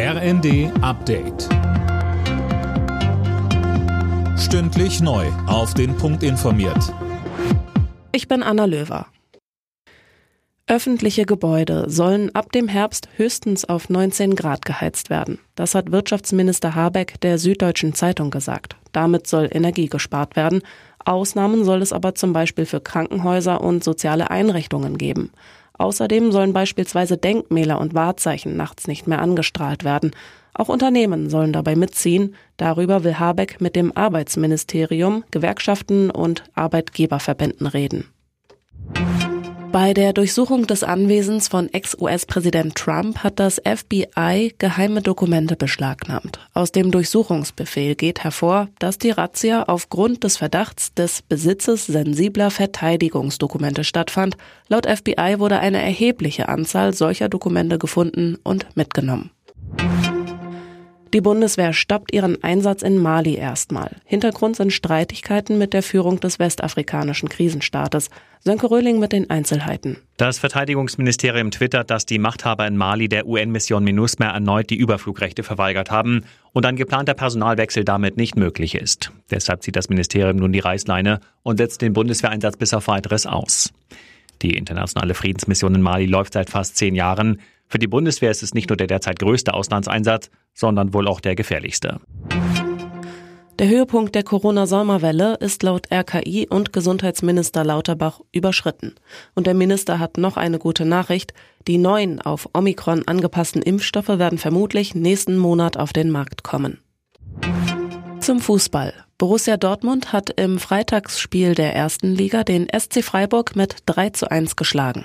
RND Update. Stündlich neu. Auf den Punkt informiert. Ich bin Anna Löwer. Öffentliche Gebäude sollen ab dem Herbst höchstens auf 19 Grad geheizt werden. Das hat Wirtschaftsminister Habeck der Süddeutschen Zeitung gesagt. Damit soll Energie gespart werden. Ausnahmen soll es aber zum Beispiel für Krankenhäuser und soziale Einrichtungen geben. Außerdem sollen beispielsweise Denkmäler und Wahrzeichen nachts nicht mehr angestrahlt werden. Auch Unternehmen sollen dabei mitziehen. Darüber will Habeck mit dem Arbeitsministerium, Gewerkschaften und Arbeitgeberverbänden reden. Bei der Durchsuchung des Anwesens von Ex-US-Präsident Trump hat das FBI geheime Dokumente beschlagnahmt. Aus dem Durchsuchungsbefehl geht hervor, dass die Razzia aufgrund des Verdachts des Besitzes sensibler Verteidigungsdokumente stattfand. Laut FBI wurde eine erhebliche Anzahl solcher Dokumente gefunden und mitgenommen. Die Bundeswehr stoppt ihren Einsatz in Mali erstmal. Hintergrund sind Streitigkeiten mit der Führung des westafrikanischen Krisenstaates. Sönke Röhling mit den Einzelheiten. Das Verteidigungsministerium twittert, dass die Machthaber in Mali der UN-Mission MINUSMA erneut die Überflugrechte verweigert haben und ein geplanter Personalwechsel damit nicht möglich ist. Deshalb zieht das Ministerium nun die Reißleine und setzt den Bundeswehreinsatz bis auf weiteres aus. Die internationale Friedensmission in Mali läuft seit fast zehn Jahren. Für die Bundeswehr ist es nicht nur der derzeit größte Auslandseinsatz, sondern wohl auch der gefährlichste. Der Höhepunkt der Corona-Sommerwelle ist laut RKI und Gesundheitsminister Lauterbach überschritten. Und der Minister hat noch eine gute Nachricht. Die neuen auf Omikron angepassten Impfstoffe werden vermutlich nächsten Monat auf den Markt kommen. Zum Fußball. Borussia Dortmund hat im Freitagsspiel der ersten Liga den SC Freiburg mit 3 zu 1 geschlagen.